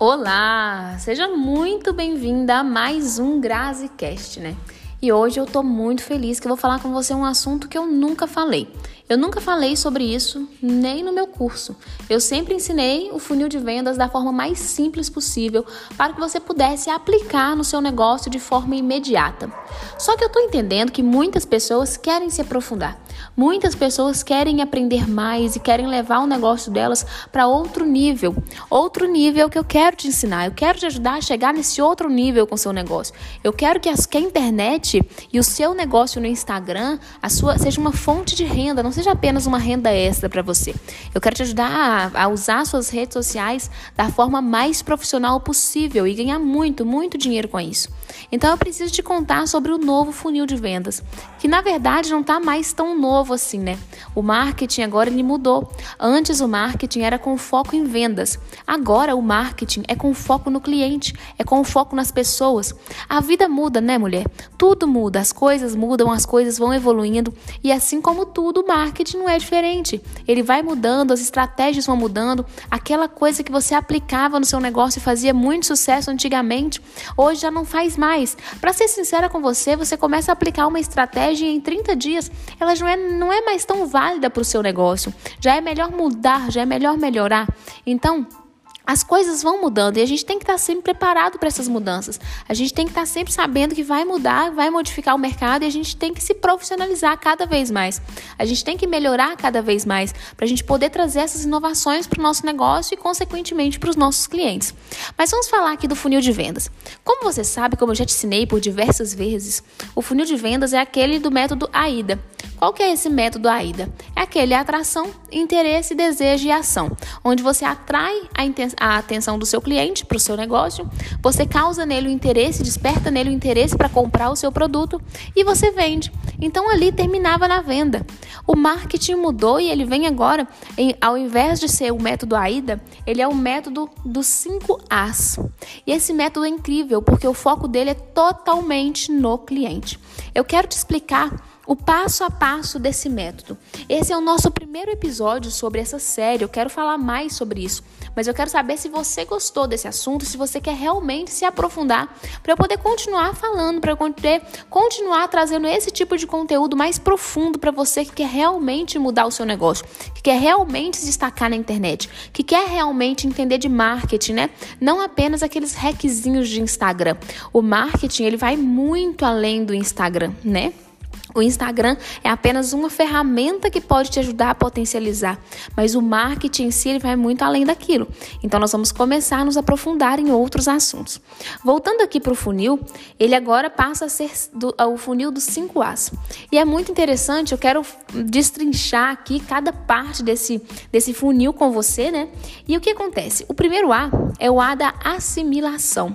Olá, seja muito bem-vinda a mais um GraziCast, né? E hoje eu tô muito feliz que eu vou falar com você um assunto que eu nunca falei. Eu nunca falei sobre isso nem no meu curso. Eu sempre ensinei o funil de vendas da forma mais simples possível para que você pudesse aplicar no seu negócio de forma imediata. Só que eu tô entendendo que muitas pessoas querem se aprofundar. Muitas pessoas querem aprender mais e querem levar o negócio delas para outro nível. Outro nível que eu quero te ensinar. Eu quero te ajudar a chegar nesse outro nível com o seu negócio. Eu quero que, a internet e o seu negócio no Instagram a sua, seja uma fonte de renda, não seja apenas uma renda extra para você. Eu quero te ajudar a, a usar suas redes sociais da forma mais profissional possível e ganhar muito, muito dinheiro com isso. Então eu preciso te contar sobre o novo funil de vendas, que na verdade não está mais tão novo assim, né? O marketing agora ele mudou. Antes o marketing era com foco em vendas. Agora o marketing é com foco no cliente, é com foco nas pessoas. A vida muda, né, mulher? Tudo muda, as coisas mudam, as coisas vão evoluindo e assim como tudo, o marketing não é diferente. Ele vai mudando, as estratégias vão mudando. Aquela coisa que você aplicava no seu negócio e fazia muito sucesso antigamente, hoje já não faz mais. Para ser sincera com você, você começa a aplicar uma estratégia e em 30 dias ela não é não é mais tão válida para o seu negócio. Já é melhor mudar, já é melhor melhorar. Então, as coisas vão mudando e a gente tem que estar sempre preparado para essas mudanças. A gente tem que estar sempre sabendo que vai mudar, vai modificar o mercado e a gente tem que se profissionalizar cada vez mais. A gente tem que melhorar cada vez mais para a gente poder trazer essas inovações para o nosso negócio e, consequentemente, para os nossos clientes. Mas vamos falar aqui do funil de vendas. Como você sabe, como eu já te ensinei por diversas vezes, o funil de vendas é aquele do método AIDA. Qual que é esse método AIDA? É aquele atração, interesse, desejo e ação, onde você atrai a, a atenção do seu cliente para o seu negócio, você causa nele o interesse, desperta nele o interesse para comprar o seu produto e você vende. Então ali terminava na venda. O marketing mudou e ele vem agora, em, ao invés de ser o método AIDA, ele é o método dos 5 As. E esse método é incrível porque o foco dele é totalmente no cliente. Eu quero te explicar o passo a passo desse método. Esse é o nosso primeiro episódio sobre essa série. Eu quero falar mais sobre isso, mas eu quero saber se você gostou desse assunto, se você quer realmente se aprofundar, para eu poder continuar falando, para eu poder continuar trazendo esse tipo de conteúdo mais profundo para você que quer realmente mudar o seu negócio, que quer realmente se destacar na internet, que quer realmente entender de marketing, né? Não apenas aqueles hackzinhos de Instagram. O marketing, ele vai muito além do Instagram, né? O Instagram é apenas uma ferramenta que pode te ajudar a potencializar, mas o marketing em si vai muito além daquilo. Então nós vamos começar a nos aprofundar em outros assuntos. Voltando aqui para o funil, ele agora passa a ser do, o funil dos 5 As. E é muito interessante, eu quero destrinchar aqui cada parte desse, desse funil com você, né? E o que acontece? O primeiro A é o A da assimilação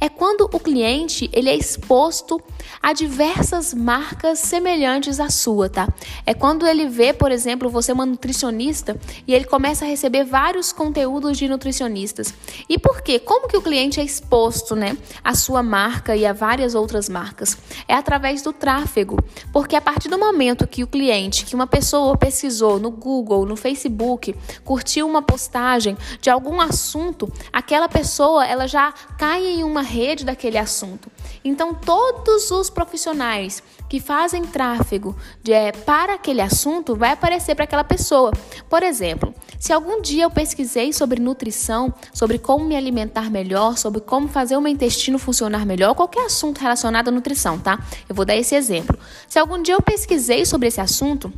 é quando o cliente ele é exposto a diversas marcas semelhantes à sua, tá? É quando ele vê, por exemplo, você é uma nutricionista e ele começa a receber vários conteúdos de nutricionistas. E por quê? Como que o cliente é exposto, né, à sua marca e a várias outras marcas? É através do tráfego, porque a partir do momento que o cliente, que uma pessoa pesquisou no Google, no Facebook, curtiu uma postagem de algum assunto, aquela pessoa ela já cai em uma rede daquele assunto. Então, todos os profissionais que fazem tráfego de, é, para aquele assunto vai aparecer para aquela pessoa. Por exemplo, se algum dia eu pesquisei sobre nutrição, sobre como me alimentar melhor, sobre como fazer o meu intestino funcionar melhor, qualquer assunto relacionado à nutrição, tá? Eu vou dar esse exemplo. Se algum dia eu pesquisei sobre esse assunto,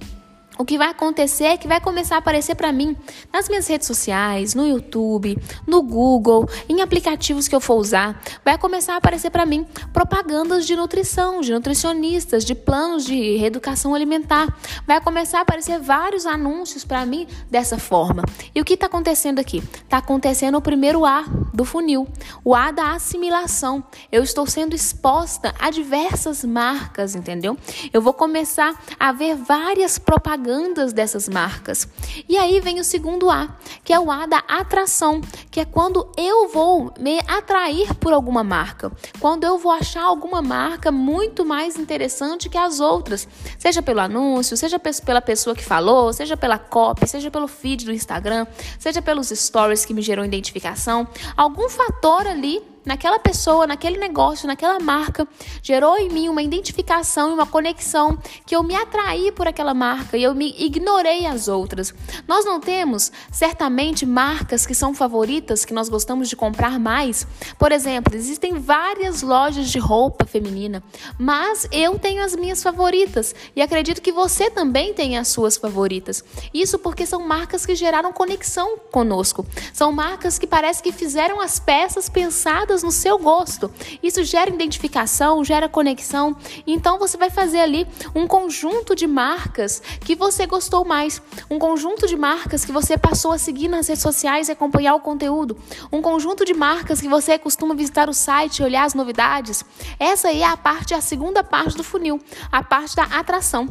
o que vai acontecer é que vai começar a aparecer para mim nas minhas redes sociais, no YouTube, no Google, em aplicativos que eu for usar, vai começar a aparecer para mim propagandas de nutrição, de nutricionistas, de planos de reeducação alimentar. Vai começar a aparecer vários anúncios para mim dessa forma. E o que está acontecendo aqui? Está acontecendo o primeiro A do funil, o A da assimilação. Eu estou sendo exposta a diversas marcas, entendeu? Eu vou começar a ver várias propagandas propagandas dessas marcas. E aí vem o segundo A, que é o A da atração, que é quando eu vou me atrair por alguma marca, quando eu vou achar alguma marca muito mais interessante que as outras, seja pelo anúncio, seja pela pessoa que falou, seja pela copy, seja pelo feed do Instagram, seja pelos stories que me gerou identificação, algum fator ali naquela pessoa, naquele negócio, naquela marca, gerou em mim uma identificação e uma conexão que eu me atraí por aquela marca e eu me ignorei as outras. Nós não temos certamente marcas que são favoritas que nós gostamos de comprar mais. Por exemplo, existem várias lojas de roupa feminina, mas eu tenho as minhas favoritas e acredito que você também tem as suas favoritas. Isso porque são marcas que geraram conexão conosco. São marcas que parece que fizeram as peças pensadas no seu gosto. Isso gera identificação, gera conexão. Então você vai fazer ali um conjunto de marcas que você gostou mais, um conjunto de marcas que você passou a seguir nas redes sociais e acompanhar o conteúdo, um conjunto de marcas que você costuma visitar o site e olhar as novidades. Essa aí é a parte, a segunda parte do funil, a parte da atração.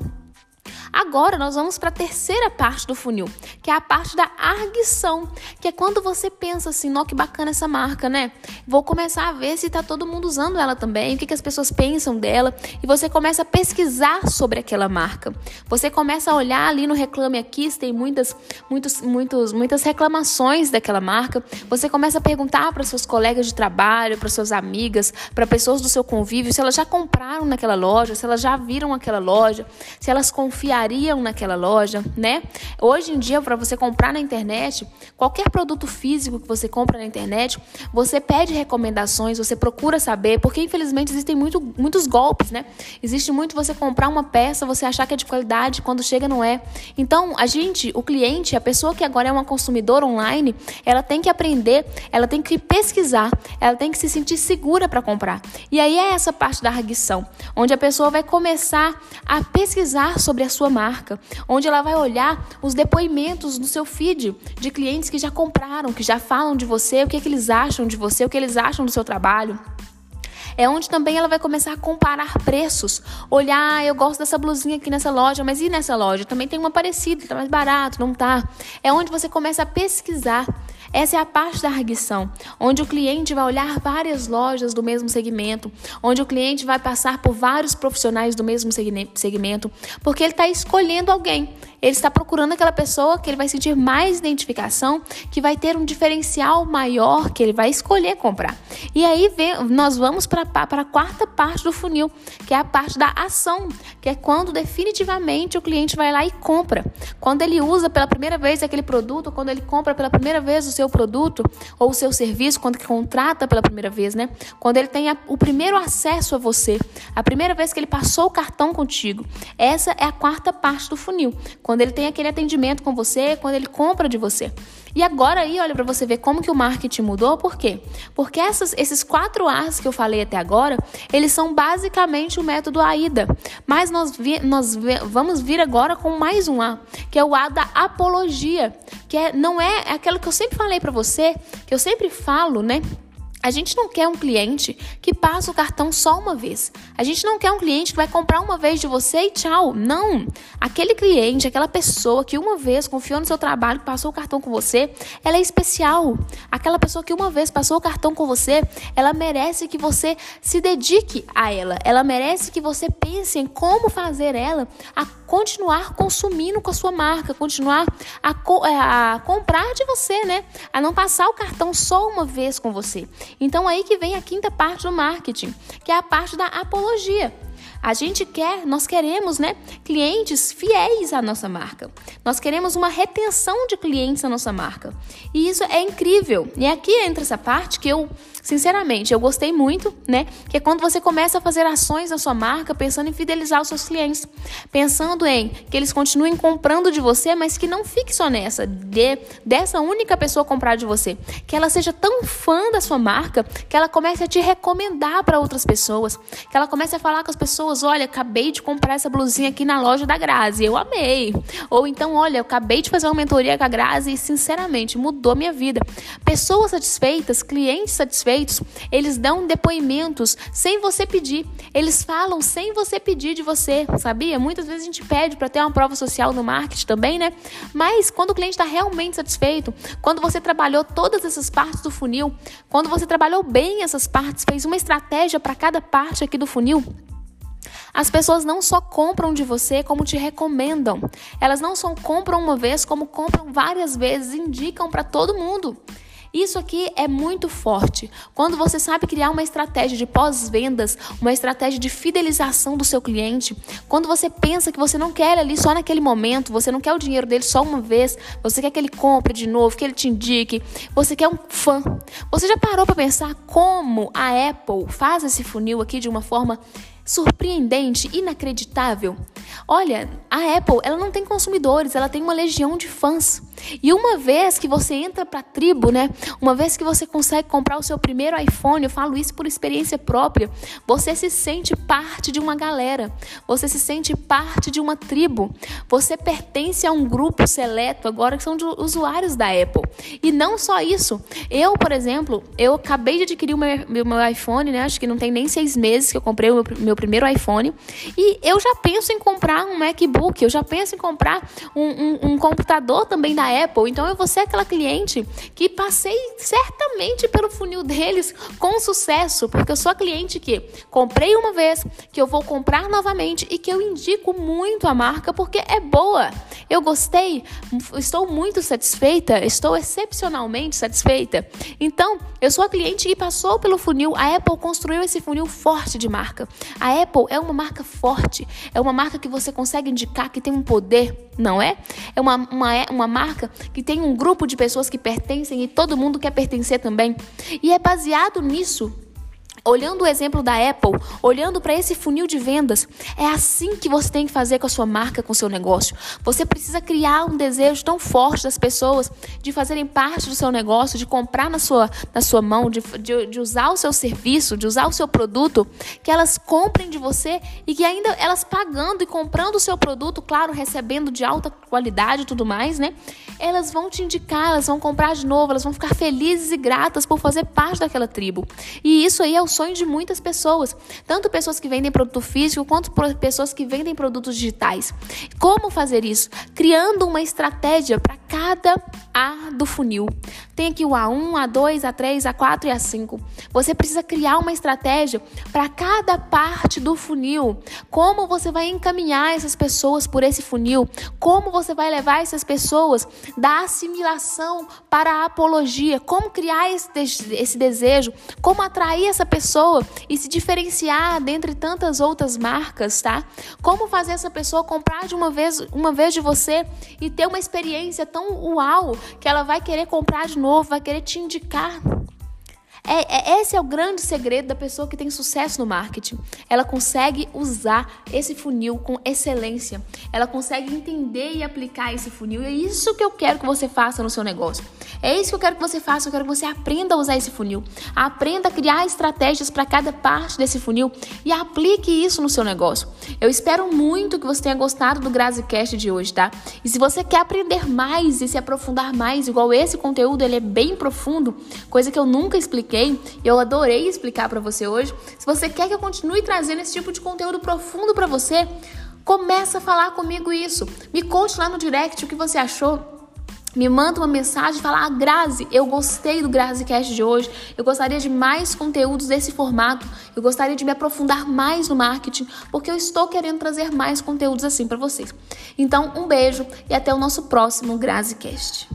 Agora nós vamos para a terceira parte do funil, que é a parte da arguição, que é quando você pensa assim, ó, que bacana essa marca, né? Vou começar a ver se está todo mundo usando ela também, o que, que as pessoas pensam dela, e você começa a pesquisar sobre aquela marca. Você começa a olhar ali no Reclame Aqui, se tem muitas, muitos, muitos, muitas reclamações daquela marca. Você começa a perguntar para seus colegas de trabalho, para suas amigas, para pessoas do seu convívio, se elas já compraram naquela loja, se elas já viram aquela loja, se elas confiam confiariam naquela loja, né? Hoje em dia, para você comprar na internet, qualquer produto físico que você compra na internet, você pede recomendações, você procura saber, porque infelizmente existem muito, muitos golpes, né? Existe muito você comprar uma peça, você achar que é de qualidade, quando chega não é. Então, a gente, o cliente, a pessoa que agora é uma consumidora online, ela tem que aprender, ela tem que pesquisar, ela tem que se sentir segura para comprar. E aí é essa parte da arguição, onde a pessoa vai começar a pesquisar sobre a sua sua marca, onde ela vai olhar os depoimentos no seu feed de clientes que já compraram, que já falam de você, o que, é que eles acham de você, o que eles acham do seu trabalho. É onde também ela vai começar a comparar preços. Olhar, ah, eu gosto dessa blusinha aqui nessa loja, mas e nessa loja? Também tem uma parecida, tá mais barato, não tá? É onde você começa a pesquisar essa é a parte da arguição, onde o cliente vai olhar várias lojas do mesmo segmento, onde o cliente vai passar por vários profissionais do mesmo segmento, porque ele está escolhendo alguém. Ele está procurando aquela pessoa que ele vai sentir mais identificação, que vai ter um diferencial maior que ele vai escolher comprar. E aí nós vamos para a quarta parte do funil, que é a parte da ação, que é quando definitivamente o cliente vai lá e compra. Quando ele usa pela primeira vez aquele produto, quando ele compra pela primeira vez o seu produto ou o seu serviço, quando contrata pela primeira vez, né? Quando ele tem a, o primeiro acesso a você, a primeira vez que ele passou o cartão contigo. Essa é a quarta parte do funil. Quando ele tem aquele atendimento com você, quando ele compra de você. E agora aí, olha para você ver como que o marketing mudou, por quê? Porque essas, esses quatro A's que eu falei até agora, eles são basicamente o método AIDA. Mas nós, vi, nós vamos vir agora com mais um A, que é o A da apologia, que é, não é, é aquilo que eu sempre falei para você, que eu sempre falo, né? A gente não quer um cliente que passa o cartão só uma vez. A gente não quer um cliente que vai comprar uma vez de você e tchau. Não. Aquele cliente, aquela pessoa que uma vez confiou no seu trabalho, passou o cartão com você, ela é especial. Aquela pessoa que uma vez passou o cartão com você, ela merece que você se dedique a ela. Ela merece que você pense em como fazer ela a continuar consumindo com a sua marca, continuar a, é, a comprar de você, né? A não passar o cartão só uma vez com você. Então aí que vem a quinta parte do marketing, que é a parte da apologia. A gente quer, nós queremos, né, clientes fiéis à nossa marca. Nós queremos uma retenção de clientes à nossa marca. E isso é incrível. E aqui entra essa parte que eu, sinceramente, eu gostei muito, né, que é quando você começa a fazer ações na sua marca pensando em fidelizar os seus clientes, pensando em que eles continuem comprando de você, mas que não fique só nessa de dessa única pessoa comprar de você, que ela seja tão fã da sua marca que ela comece a te recomendar para outras pessoas, que ela comece a falar com as pessoas olha, acabei de comprar essa blusinha aqui na loja da Grazi, eu amei. Ou então, olha, eu acabei de fazer uma mentoria com a Grazi e, sinceramente, mudou minha vida. Pessoas satisfeitas, clientes satisfeitos, eles dão depoimentos sem você pedir. Eles falam sem você pedir de você, sabia? Muitas vezes a gente pede para ter uma prova social no marketing também, né? Mas quando o cliente está realmente satisfeito, quando você trabalhou todas essas partes do funil, quando você trabalhou bem essas partes, fez uma estratégia para cada parte aqui do funil, as pessoas não só compram de você, como te recomendam. Elas não só compram uma vez, como compram várias vezes, indicam para todo mundo. Isso aqui é muito forte. Quando você sabe criar uma estratégia de pós-vendas, uma estratégia de fidelização do seu cliente, quando você pensa que você não quer ali só naquele momento, você não quer o dinheiro dele só uma vez, você quer que ele compre de novo, que ele te indique, você quer um fã. Você já parou para pensar como a Apple faz esse funil aqui de uma forma surpreendente, inacreditável. Olha, a Apple, ela não tem consumidores, ela tem uma legião de fãs. E uma vez que você entra para a tribo, né? Uma vez que você consegue comprar o seu primeiro iPhone, eu falo isso por experiência própria, você se sente parte de uma galera. Você se sente parte de uma tribo. Você pertence a um grupo seleto agora que são de usuários da Apple. E não só isso. Eu, por exemplo, eu acabei de adquirir o meu, meu iPhone, né? Acho que não tem nem seis meses que eu comprei o meu, meu primeiro iPhone. E eu já penso em comprar um MacBook, eu já penso em comprar um, um, um computador também da Apple. Então eu vou ser aquela cliente que passei certamente pelo funil deles com sucesso, porque eu sou a cliente que comprei uma vez, que eu vou comprar novamente e que eu indico muito a marca porque é boa. Eu gostei, estou muito satisfeita, estou excepcionalmente satisfeita. Então, eu sou a cliente que passou pelo funil, a Apple construiu esse funil forte de marca. A a Apple é uma marca forte, é uma marca que você consegue indicar que tem um poder, não é? É uma, uma, uma marca que tem um grupo de pessoas que pertencem e todo mundo quer pertencer também. E é baseado nisso Olhando o exemplo da Apple, olhando para esse funil de vendas, é assim que você tem que fazer com a sua marca, com o seu negócio. Você precisa criar um desejo tão forte das pessoas de fazerem parte do seu negócio, de comprar na sua, na sua mão, de, de, de usar o seu serviço, de usar o seu produto, que elas comprem de você e que ainda elas pagando e comprando o seu produto, claro, recebendo de alta qualidade e tudo mais, né? Elas vão te indicar, elas vão comprar de novo, elas vão ficar felizes e gratas por fazer parte daquela tribo. E isso aí é o sonho de muitas pessoas, tanto pessoas que vendem produto físico quanto pessoas que vendem produtos digitais. Como fazer isso? Criando uma estratégia para cada A do funil. Tem aqui o A1, A2, A3, A4 e A5. Você precisa criar uma estratégia para cada parte do funil. Como você vai encaminhar essas pessoas por esse funil? Como você vai levar essas pessoas da assimilação para a apologia? Como criar esse, esse desejo? Como atrair essa pessoa? pessoa e se diferenciar dentre tantas outras marcas, tá? Como fazer essa pessoa comprar de uma vez, uma vez de você e ter uma experiência tão uau que ela vai querer comprar de novo, vai querer te indicar. É, é, esse é o grande segredo da pessoa que tem sucesso no marketing. Ela consegue usar esse funil com excelência. Ela consegue entender e aplicar esse funil. E é isso que eu quero que você faça no seu negócio. É isso que eu quero que você faça. Eu quero que você aprenda a usar esse funil. Aprenda a criar estratégias para cada parte desse funil e aplique isso no seu negócio. Eu espero muito que você tenha gostado do GraziCast de hoje, tá? E se você quer aprender mais e se aprofundar mais, igual esse conteúdo, ele é bem profundo, coisa que eu nunca expliquei expliquei, e eu adorei explicar para você hoje. Se você quer que eu continue trazendo esse tipo de conteúdo profundo para você, começa a falar comigo isso. Me conte lá no direct o que você achou. Me manda uma mensagem e fala: ah, Grazi, eu gostei do GraziCast de hoje. Eu gostaria de mais conteúdos desse formato. Eu gostaria de me aprofundar mais no marketing, porque eu estou querendo trazer mais conteúdos assim para vocês. Então, um beijo e até o nosso próximo GraziCast.